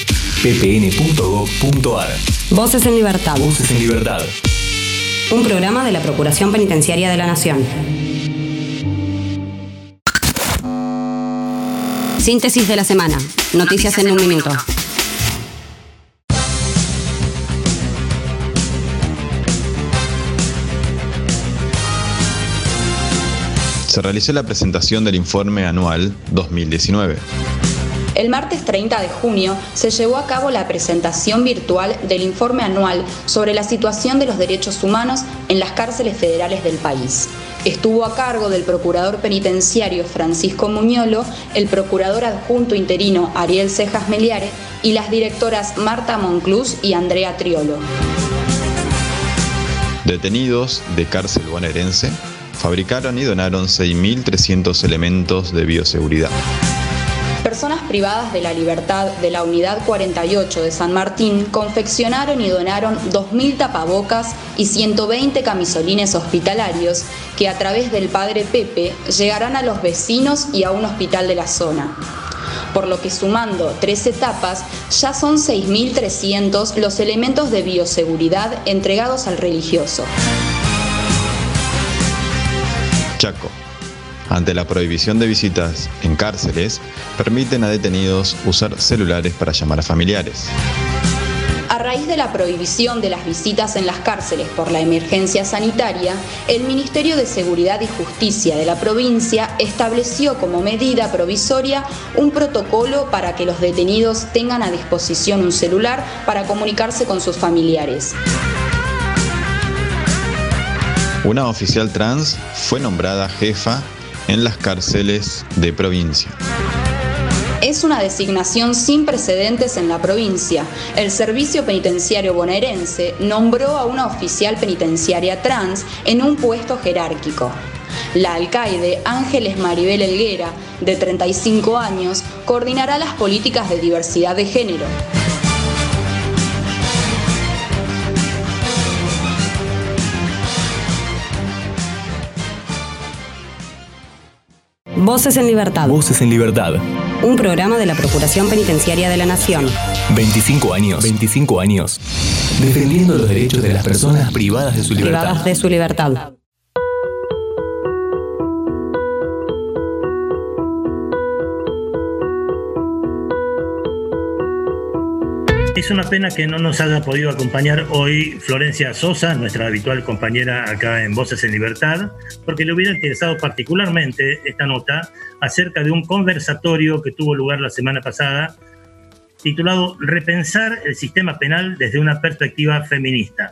ppn.gov.ar. Voces en Libertad. Voces en Libertad. Un programa de la Procuración Penitenciaria de la Nación. Síntesis de la semana. Noticias en un minuto. Se realizó la presentación del informe anual 2019. El martes 30 de junio se llevó a cabo la presentación virtual del informe anual sobre la situación de los derechos humanos en las cárceles federales del país. Estuvo a cargo del procurador penitenciario Francisco Muñolo, el procurador adjunto interino Ariel Cejas Meliare y las directoras Marta Monclús y Andrea Triolo. Detenidos de cárcel bonaerense fabricaron y donaron 6.300 elementos de bioseguridad. Personas privadas de la libertad de la Unidad 48 de San Martín confeccionaron y donaron 2.000 tapabocas y 120 camisolines hospitalarios que a través del Padre Pepe llegarán a los vecinos y a un hospital de la zona. Por lo que sumando tres etapas, ya son 6.300 los elementos de bioseguridad entregados al religioso. Chaco. Ante la prohibición de visitas en cárceles, permiten a detenidos usar celulares para llamar a familiares. A raíz de la prohibición de las visitas en las cárceles por la emergencia sanitaria, el Ministerio de Seguridad y Justicia de la provincia estableció como medida provisoria un protocolo para que los detenidos tengan a disposición un celular para comunicarse con sus familiares. Una oficial trans fue nombrada jefa en las cárceles de provincia. Es una designación sin precedentes en la provincia. El Servicio Penitenciario Bonaerense nombró a una oficial penitenciaria trans en un puesto jerárquico. La alcaide Ángeles Maribel Elguera, de 35 años, coordinará las políticas de diversidad de género. Voces en Libertad. Voces en Libertad. Un programa de la Procuración Penitenciaria de la Nación. 25 años. 25 años. Defendiendo los derechos de las personas privadas de su libertad. Privadas de su libertad. Es una pena que no nos haya podido acompañar hoy Florencia Sosa, nuestra habitual compañera acá en Voces en Libertad, porque le hubiera interesado particularmente esta nota acerca de un conversatorio que tuvo lugar la semana pasada titulado Repensar el sistema penal desde una perspectiva feminista.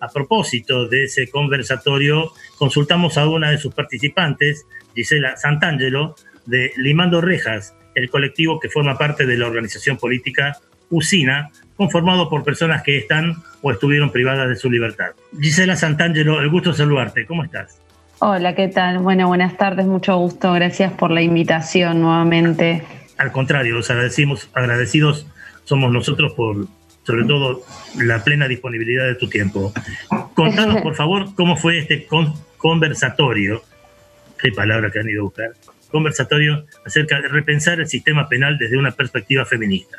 A propósito de ese conversatorio, consultamos a una de sus participantes, Gisela Santangelo, de Limando Rejas, el colectivo que forma parte de la organización política Usina, conformado por personas que están o estuvieron privadas de su libertad. Gisela Santangelo, el gusto de saludarte. ¿Cómo estás? Hola, ¿qué tal? Bueno, buenas tardes, mucho gusto. Gracias por la invitación nuevamente. Al contrario, los agradecimos, agradecidos somos nosotros por, sobre todo, la plena disponibilidad de tu tiempo. Contanos, por favor, cómo fue este conversatorio, qué palabra que han ido a buscar, conversatorio acerca de repensar el sistema penal desde una perspectiva feminista.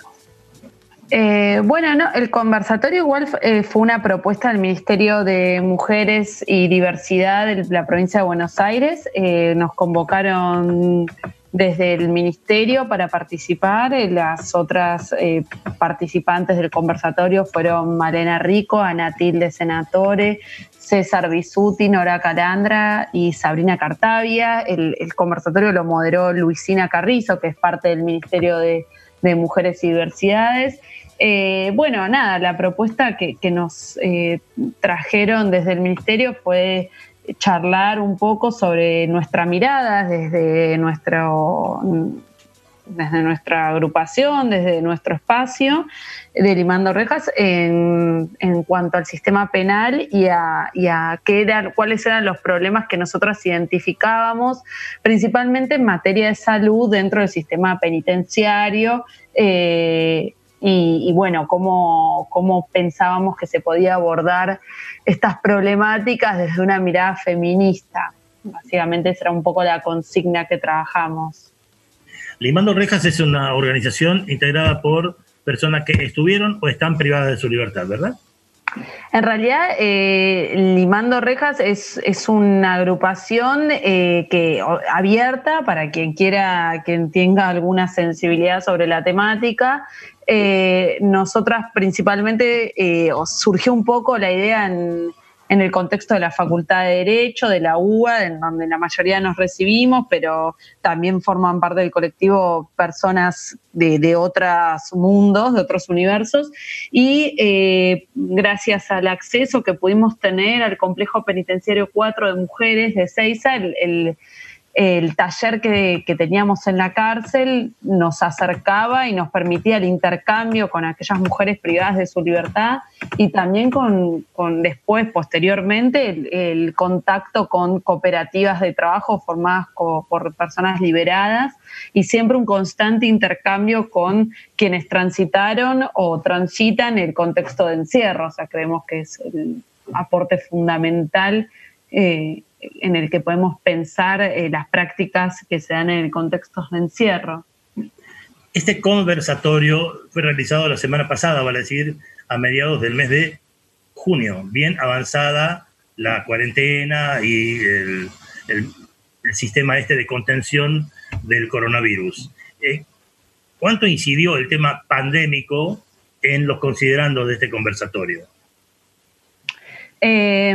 Eh, bueno, no, el conversatorio igual eh, fue una propuesta del Ministerio de Mujeres y Diversidad de la provincia de Buenos Aires. Eh, nos convocaron desde el Ministerio para participar. Las otras participantes del conversatorio fueron Marena Rico, Anatilde Senatore, César Bisuti, Nora Calandra y Sabrina Cartavia. El, el, conversatorio lo moderó Luisina Carrizo, que es parte del Ministerio de, de Mujeres y Diversidades. Eh, bueno, nada, la propuesta que, nos eh, trajeron desde el Ministerio fue charlar un poco sobre nuestra mirada desde nuestro desde nuestra agrupación, desde nuestro espacio de Limando Rejas en, cuanto al sistema penal y a, qué eran, cuáles eran los problemas que nosotros identificábamos, principalmente en materia de salud dentro del sistema penitenciario. Eh, y, bueno, cómo, cómo pensábamos que se podía abordar estas problemáticas desde una mirada feminista. Básicamente esa era un poco la consigna que trabajamos. Limando Rejas es una organización integrada por personas que estuvieron o están privadas de su libertad, ¿verdad? En realidad, eh, Limando Rejas es, una agrupación eh, que, abierta para quien quiera, quien tenga alguna sensibilidad sobre la temática. Eh, nosotras principalmente surgió un poco la idea en, en el contexto de la Facultad de Derecho, de la UBA, en donde la mayoría nos recibimos, pero también forman parte del colectivo personas de, otros mundos, de otros universos, y eh, gracias al acceso que pudimos tener al complejo penitenciario 4 de mujeres de Seiza, el el taller que, teníamos en la cárcel nos acercaba y nos permitía el intercambio con aquellas mujeres privadas de su libertad y también con, después, posteriormente, el, contacto con cooperativas de trabajo formadas por personas liberadas y siempre un constante intercambio con quienes transitaron o transitan el contexto de encierro. O sea, creemos que es el aporte fundamental. Eh, en el que podemos pensar eh, las prácticas que se dan en el contexto de encierro. Este conversatorio fue realizado la semana pasada, vale decir, a mediados del mes de junio, bien avanzada la cuarentena y el, sistema este de contención del coronavirus. Eh, ¿Cuánto incidió el tema pandémico en los considerandos de este conversatorio? Eh,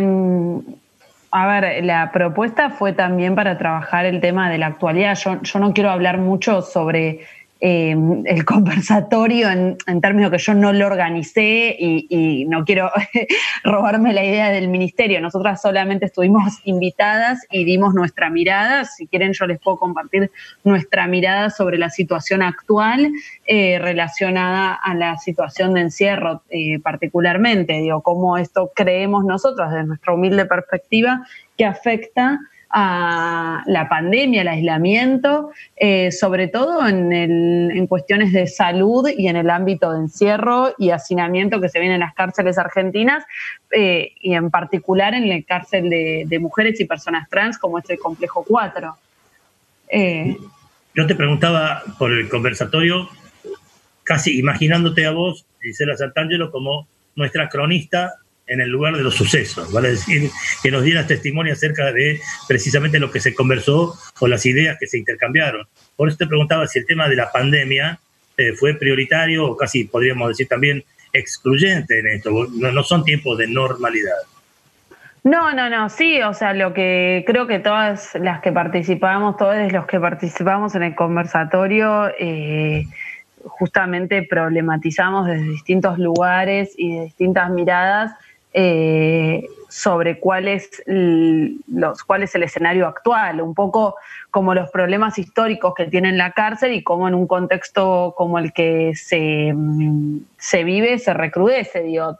a ver, la propuesta fue también para trabajar el tema de la actualidad. Yo, yo no quiero hablar mucho sobre Em, el conversatorio en, términos que yo no lo organicé y, no quiero robarme la idea del ministerio. Nosotras solamente estuvimos invitadas y dimos nuestra mirada. Si quieren, yo les puedo compartir nuestra mirada sobre la situación actual eh, relacionada a la situación de encierro eh, particularmente. Digo, cómo esto creemos nosotros desde nuestra humilde perspectiva que afecta a la pandemia, el aislamiento, eh, sobre todo en, en, cuestiones de salud y en el ámbito de encierro y hacinamiento que se viene en las cárceles argentinas eh, y en particular en la cárcel de, mujeres y personas trans como es el Complejo 4. Eh, Yo te preguntaba por el conversatorio, casi imaginándote a vos, Gisela Santangelo, como nuestra cronista en el lugar de los sucesos, vale decir, que nos dieras testimonio acerca de precisamente lo que se conversó o las ideas que se intercambiaron. Por eso te preguntaba si el tema de la pandemia eh, fue prioritario o casi podríamos decir también excluyente en esto. No, no son tiempos de normalidad. No, no, no, sí, o sea, lo que creo que todas las que participamos, todos los que participamos en el conversatorio, eh, justamente problematizamos desde distintos lugares y de distintas miradas eh, sobre cuál es, los, cuál es el escenario actual, un poco como los problemas históricos que tiene la cárcel y cómo en un contexto como el que se, mm, se vive se recrudece. Digo,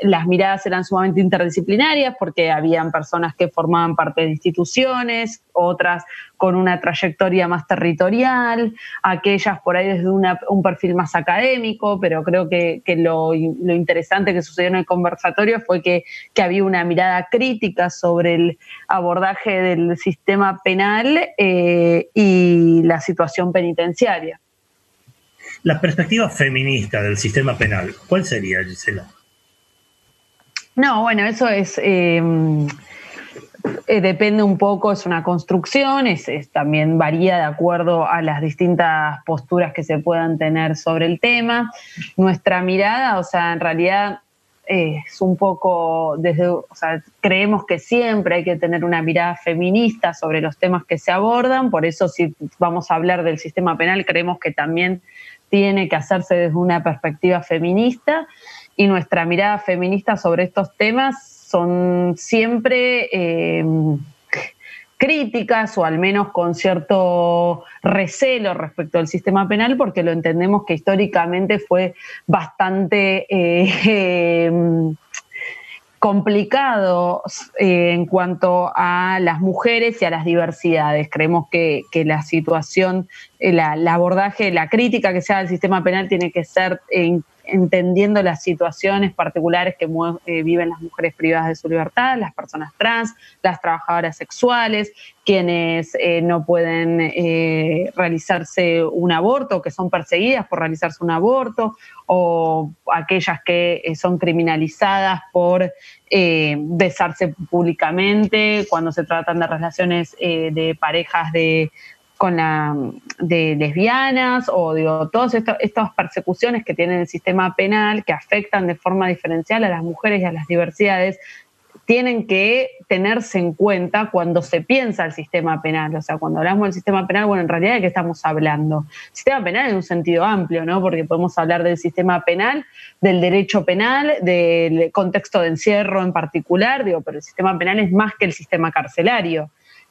las miradas eran sumamente interdisciplinarias porque habían personas que formaban parte de instituciones, otras con una trayectoria más territorial, aquellas por ahí desde un perfil más académico, pero creo que, lo, interesante que sucedió en el conversatorio fue que, había una mirada crítica sobre el abordaje del sistema penal eh, y la situación penitenciaria. La perspectiva feminista del sistema penal, ¿cuál sería, Gisela? No, bueno, eso es... Eh, eh, depende un poco, es una construcción, es, también varía de acuerdo a las distintas posturas que se puedan tener sobre el tema. Nuestra mirada, o sea, en realidad eh, es un poco desde, o sea, creemos que siempre hay que tener una mirada feminista sobre los temas que se abordan, por eso si vamos a hablar del sistema penal, creemos que también tiene que hacerse desde una perspectiva feminista y nuestra mirada feminista sobre estos temas son siempre eh, críticas o al menos con cierto recelo respecto al sistema penal porque lo entendemos que históricamente fue bastante eh, complicado eh, en cuanto a las mujeres y a las diversidades. Creemos que, la situación, el abordaje, la crítica que se haga al sistema penal tiene que ser entendiendo las situaciones particulares que eh, viven las mujeres privadas de su libertad, las personas trans, las trabajadoras sexuales, quienes eh, no pueden eh, realizarse un aborto, que son perseguidas por realizarse un aborto, o aquellas que son criminalizadas por besarse públicamente cuando se tratan de relaciones de parejas de con la de lesbianas o digo, todas estas persecuciones que tiene el sistema penal que afectan de forma diferencial a las mujeres y a las diversidades tienen que tenerse en cuenta cuando se piensa el sistema penal. O sea, cuando hablamos del sistema penal, bueno, en realidad de qué estamos hablando. sistema penal en un sentido amplio, ¿no? Porque podemos hablar del sistema penal, del derecho penal, del contexto de encierro en particular, digo, pero el sistema penal es más que el sistema carcelario.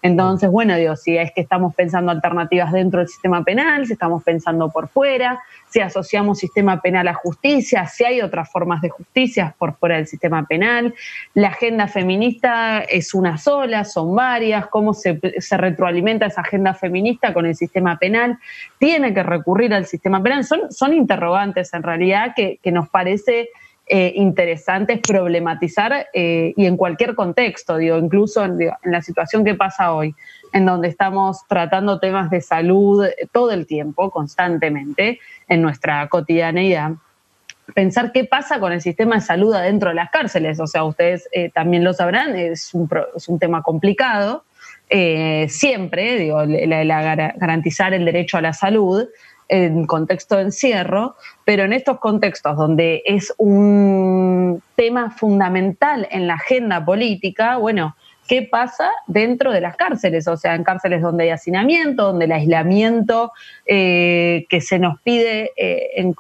Entonces, bueno, digo, si es que estamos pensando alternativas dentro del sistema penal, si estamos pensando por fuera, si asociamos sistema penal a justicia, si hay otras formas de justicia por fuera del sistema penal. La agenda feminista es una sola, son varias, cómo se, retroalimenta esa agenda feminista con el sistema penal. Tiene que recurrir al sistema penal. Son, son interrogantes en realidad que, que nos parece eh, interesantes problematizar eh, y en cualquier contexto, digo, incluso en, la situación que pasa hoy, en donde estamos tratando temas de salud todo el tiempo, constantemente, en nuestra cotidianeidad. Pensar qué pasa con el sistema de salud adentro de las cárceles, o sea, ustedes eh, también lo sabrán, es un, es un tema complicado, siempre, digo, garantizar el derecho a la salud, en contexto de encierro, pero en estos contextos donde es un tema fundamental en la agenda política, bueno, ¿qué pasa dentro de las cárceles? O sea, en cárceles donde hay hacinamiento, donde el aislamiento eh, que se nos pide eh,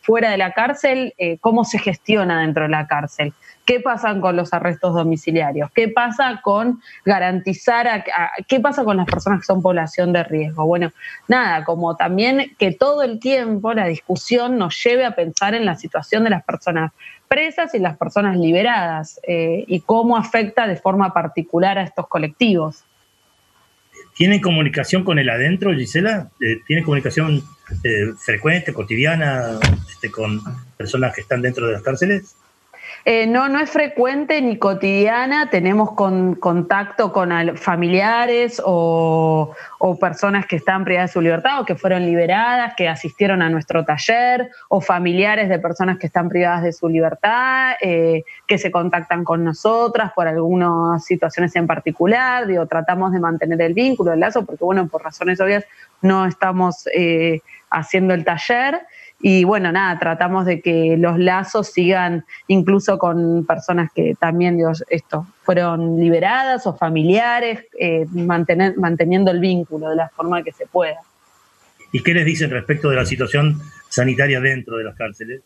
fuera de la cárcel, eh, ¿cómo se gestiona dentro de la cárcel? ¿Qué pasa con los arrestos domiciliarios? ¿Qué pasa con garantizar, qué pasa con las personas que son población de riesgo? Bueno, nada, como también que todo el tiempo la discusión nos lleve a pensar en la situación de las personas presas y las personas liberadas eh, y cómo afecta de forma particular a estos colectivos. ¿Tienen comunicación con el adentro, Gisela? Eh, ¿Tiene comunicación eh, frecuente, cotidiana, este, con personas que están dentro de las cárceles? Eh, no, no es frecuente ni cotidiana. Tenemos contacto con familiares o, personas que están privadas de su libertad o que fueron liberadas, que asistieron a nuestro taller, o familiares de personas que están privadas de su libertad, eh, que se contactan con nosotras por algunas situaciones en particular. Digo, tratamos de mantener el vínculo, el lazo, porque, bueno, por razones obvias no estamos eh, haciendo el taller. Y bueno, nada, tratamos de que los lazos sigan incluso con personas que también, Dios, esto, fueron liberadas o familiares, eh, mantener, manteniendo el vínculo de la forma que se pueda. ¿Y qué les dicen respecto de la situación sanitaria dentro de las cárceles?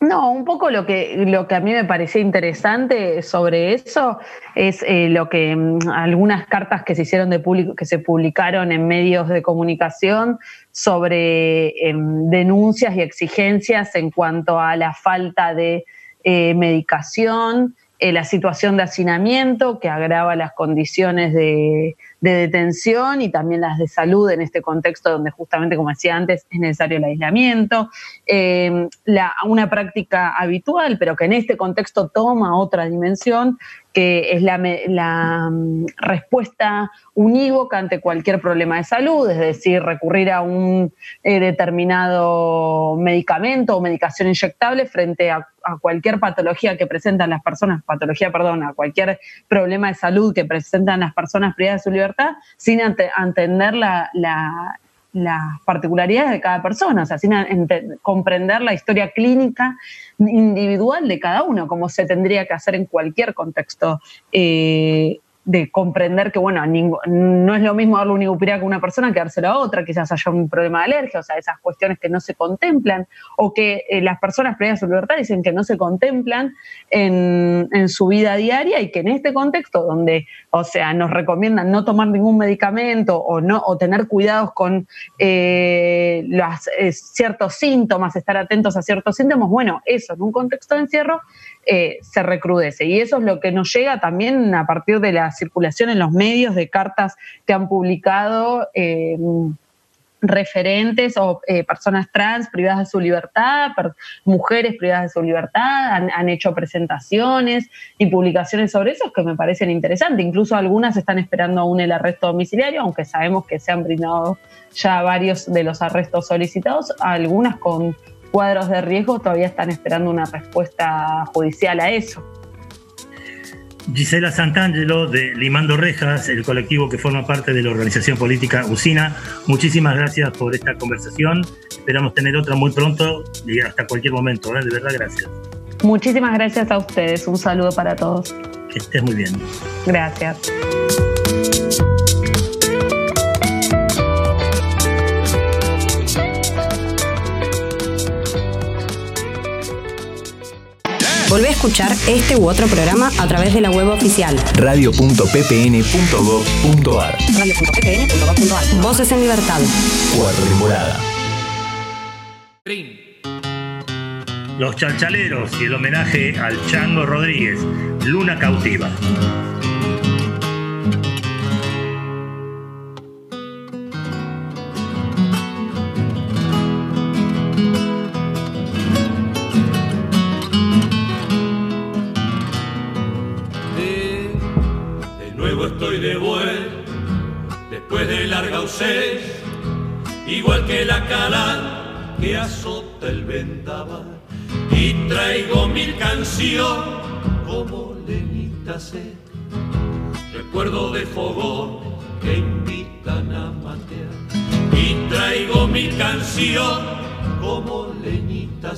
No, un poco lo que, lo que a mí me parecía interesante sobre eso es eh, lo que mm, algunas cartas que se hicieron de público, que se publicaron en medios de comunicación sobre em, denuncias y exigencias en cuanto a la falta de eh, medicación, eh, la situación de hacinamiento que agrava las condiciones de, detención y también las de salud en este contexto donde justamente, como decía antes, es necesario el aislamiento. Eh, una práctica habitual, pero que en este contexto toma otra dimensión, que es la, mm, respuesta unívoca ante cualquier problema de salud, es decir, recurrir a un eh, determinado medicamento o medicación inyectable frente a, cualquier patología que presentan las personas, patología, perdón, a cualquier problema de salud que presentan las personas privadas de su libertad, sin entender la las particularidades de cada persona, o sea, sin comprender la historia clínica individual de cada uno, como se tendría que hacer en cualquier contexto eh, de comprender que, bueno, no es lo mismo darle un ibupirac a una persona que dárselo a otra, quizás haya un problema de alergia, o sea, esas cuestiones que no se contemplan, o que eh, las personas previas a su libertad dicen que no se contemplan en, su vida diaria y que en este contexto donde, o sea, nos recomiendan no tomar ningún medicamento o, no, o tener cuidados con eh, los, eh, ciertos síntomas, estar atentos a ciertos síntomas, bueno, eso en un contexto de encierro se recrudece. Y eso es lo que nos llega también a partir de la circulación en los medios de cartas que han publicado eh, referentes o eh, personas trans privadas de su libertad, mujeres privadas de su libertad, han, hecho presentaciones y publicaciones sobre eso que me parecen interesantes. Incluso algunas están esperando aún el arresto domiciliario, aunque sabemos que se han brindado ya varios de los arrestos solicitados, algunas con cuadros de riesgo todavía están esperando una respuesta judicial a eso. Gisela Santangelo de Limando Rejas, el colectivo que forma parte de la organización política Usina. Muchísimas gracias por esta conversación. Esperamos tener otra muy pronto y hasta cualquier momento. ¿eh? De verdad, gracias. Muchísimas gracias a ustedes. Un saludo para todos. Que estés muy bien. Gracias. Volvé a escuchar este u otro programa a través de la web oficial. Radio.ppn.gov.ar radio.ppn.gov.ar Voces en Libertad. Cuarta Los Chalchaleros y el homenaje al Chango Rodríguez, Luna Cautiva. Igual que la cala que azota el vendaval. Y traigo mil canciones como lenita sed, recuerdo de fogón que invitan a matear. Y traigo mil canciones como leñita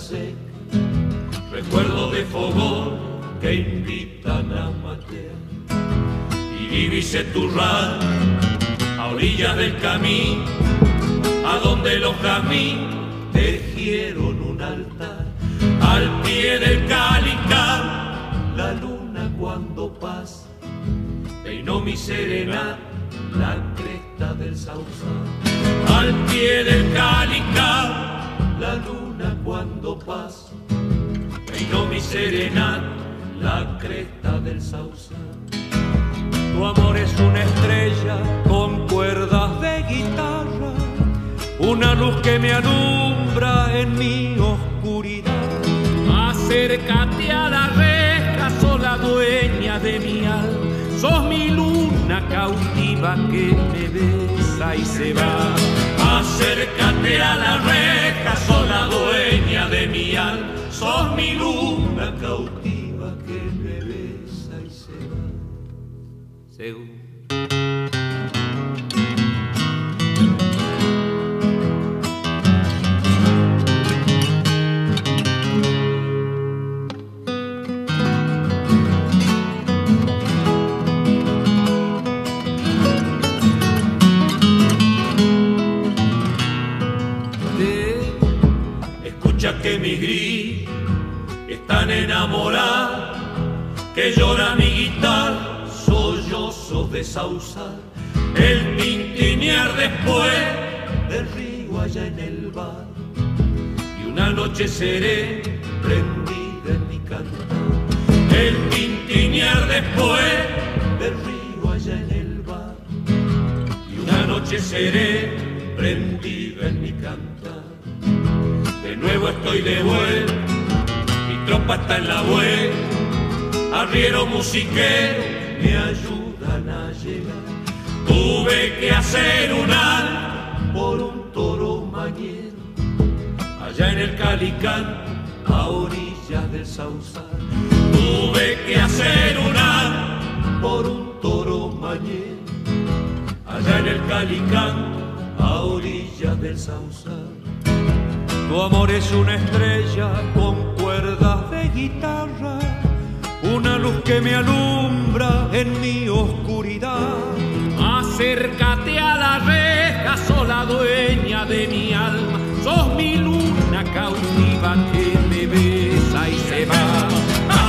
recuerdo de fogón que invitan a matear. Y divise tu a orillas del camino, donde los caminos tejieron un altar, al pie del cálica, la luna cuando pasa, peinó mi serenata, la cresta del sausal, al pie del cálica, la luna cuando pasa, peinó mi serenata, la cresta del sausal. Tu amor es una estrella con cuerdas una luz que me alumbra en mi oscuridad. Acércate a la reja, sola dueña de mi alma. Sos mi luna cautiva que me besa y se va. Acércate a la reja, sola dueña de mi alma. Sos mi luna cautiva escucha que llora mi guitarra de Sausa, el tintinear después del río allá en el bar, y una noche seré prendida en mi cantar, el tintinear después del río allá en el bar, y una noche seré prendida en mi cantar, de nuevo estoy de vuelta, tropa está en la vuelta arriero musiquero me ayudan a llegar. Tuve que hacer un alto por un toro mañero, allá en el Calicán, a orillas del Sausal. Tuve que hacer un alto por un toro mañero, allá en el Calicán, a orillas del Sausal. Tu amor es una estrella con guitarra, una luz que me alumbra en mi oscuridad. Acércate a la reja, sola dueña de mi alma, sos mi luna cautiva que me besa y se va.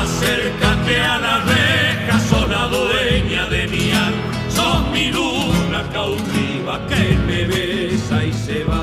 Acércate a la reja, sola dueña de mi alma, sos mi luna cautiva que me besa y se va.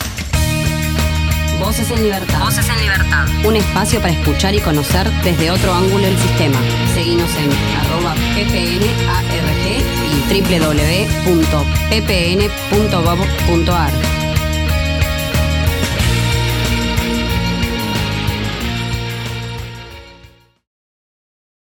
Voces en Libertad. Voces en Libertad. Un espacio para escuchar y conocer desde otro ángulo el sistema. Seguimos en arroba ppnarg y www.ppn.gov.ar.